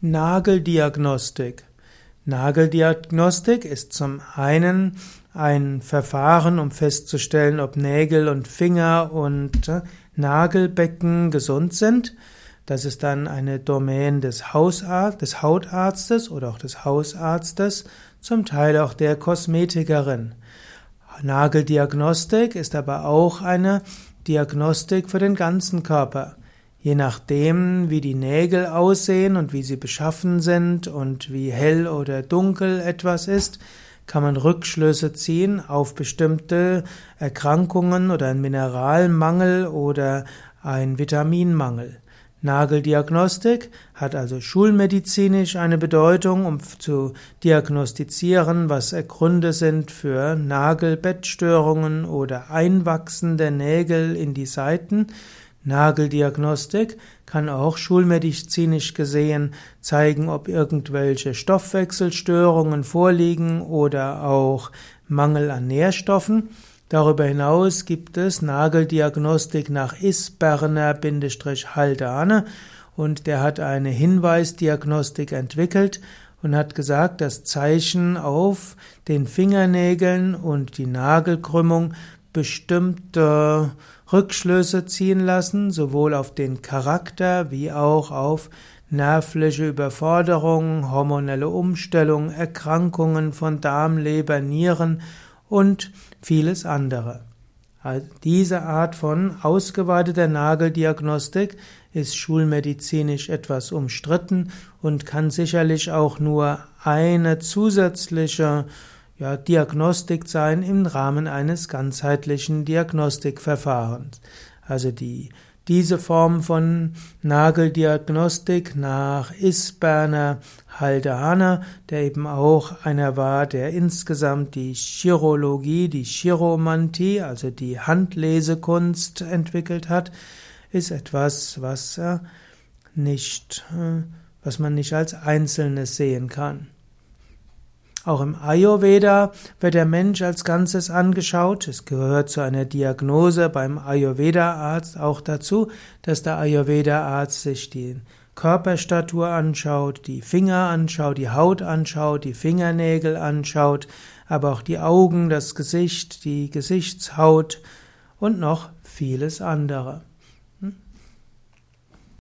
Nageldiagnostik. Nageldiagnostik ist zum einen ein Verfahren, um festzustellen, ob Nägel und Finger und äh, Nagelbecken gesund sind. Das ist dann eine Domain des Hausarzt, des Hautarztes oder auch des Hausarztes, zum Teil auch der Kosmetikerin. Nageldiagnostik ist aber auch eine Diagnostik für den ganzen Körper. Je nachdem, wie die Nägel aussehen und wie sie beschaffen sind und wie hell oder dunkel etwas ist, kann man Rückschlüsse ziehen auf bestimmte Erkrankungen oder einen Mineralmangel oder einen Vitaminmangel. Nageldiagnostik hat also schulmedizinisch eine Bedeutung, um zu diagnostizieren, was Gründe sind für Nagelbettstörungen oder Einwachsen der Nägel in die Seiten. Nageldiagnostik kann auch schulmedizinisch gesehen zeigen, ob irgendwelche Stoffwechselstörungen vorliegen oder auch Mangel an Nährstoffen. Darüber hinaus gibt es Nageldiagnostik nach Isberner-Haldane und der hat eine Hinweisdiagnostik entwickelt und hat gesagt, dass Zeichen auf den Fingernägeln und die Nagelkrümmung bestimmte Rückschlüsse ziehen lassen, sowohl auf den Charakter wie auch auf nervliche Überforderungen, hormonelle Umstellung, Erkrankungen von Darm, Leber, Nieren und vieles andere. Diese Art von ausgeweiteter Nageldiagnostik ist schulmedizinisch etwas umstritten und kann sicherlich auch nur eine zusätzliche ja, Diagnostik sein im Rahmen eines ganzheitlichen Diagnostikverfahrens. Also die, diese Form von Nageldiagnostik nach Isberner Haldane, der eben auch einer war, der insgesamt die Chirologie, die Chiromantie, also die Handlesekunst entwickelt hat, ist etwas, was äh, nicht, äh, was man nicht als Einzelnes sehen kann. Auch im Ayurveda wird der Mensch als Ganzes angeschaut. Es gehört zu einer Diagnose beim Ayurveda-Arzt auch dazu, dass der Ayurveda-Arzt sich die Körperstatur anschaut, die Finger anschaut, die Haut anschaut, die Fingernägel anschaut, aber auch die Augen, das Gesicht, die Gesichtshaut und noch vieles andere.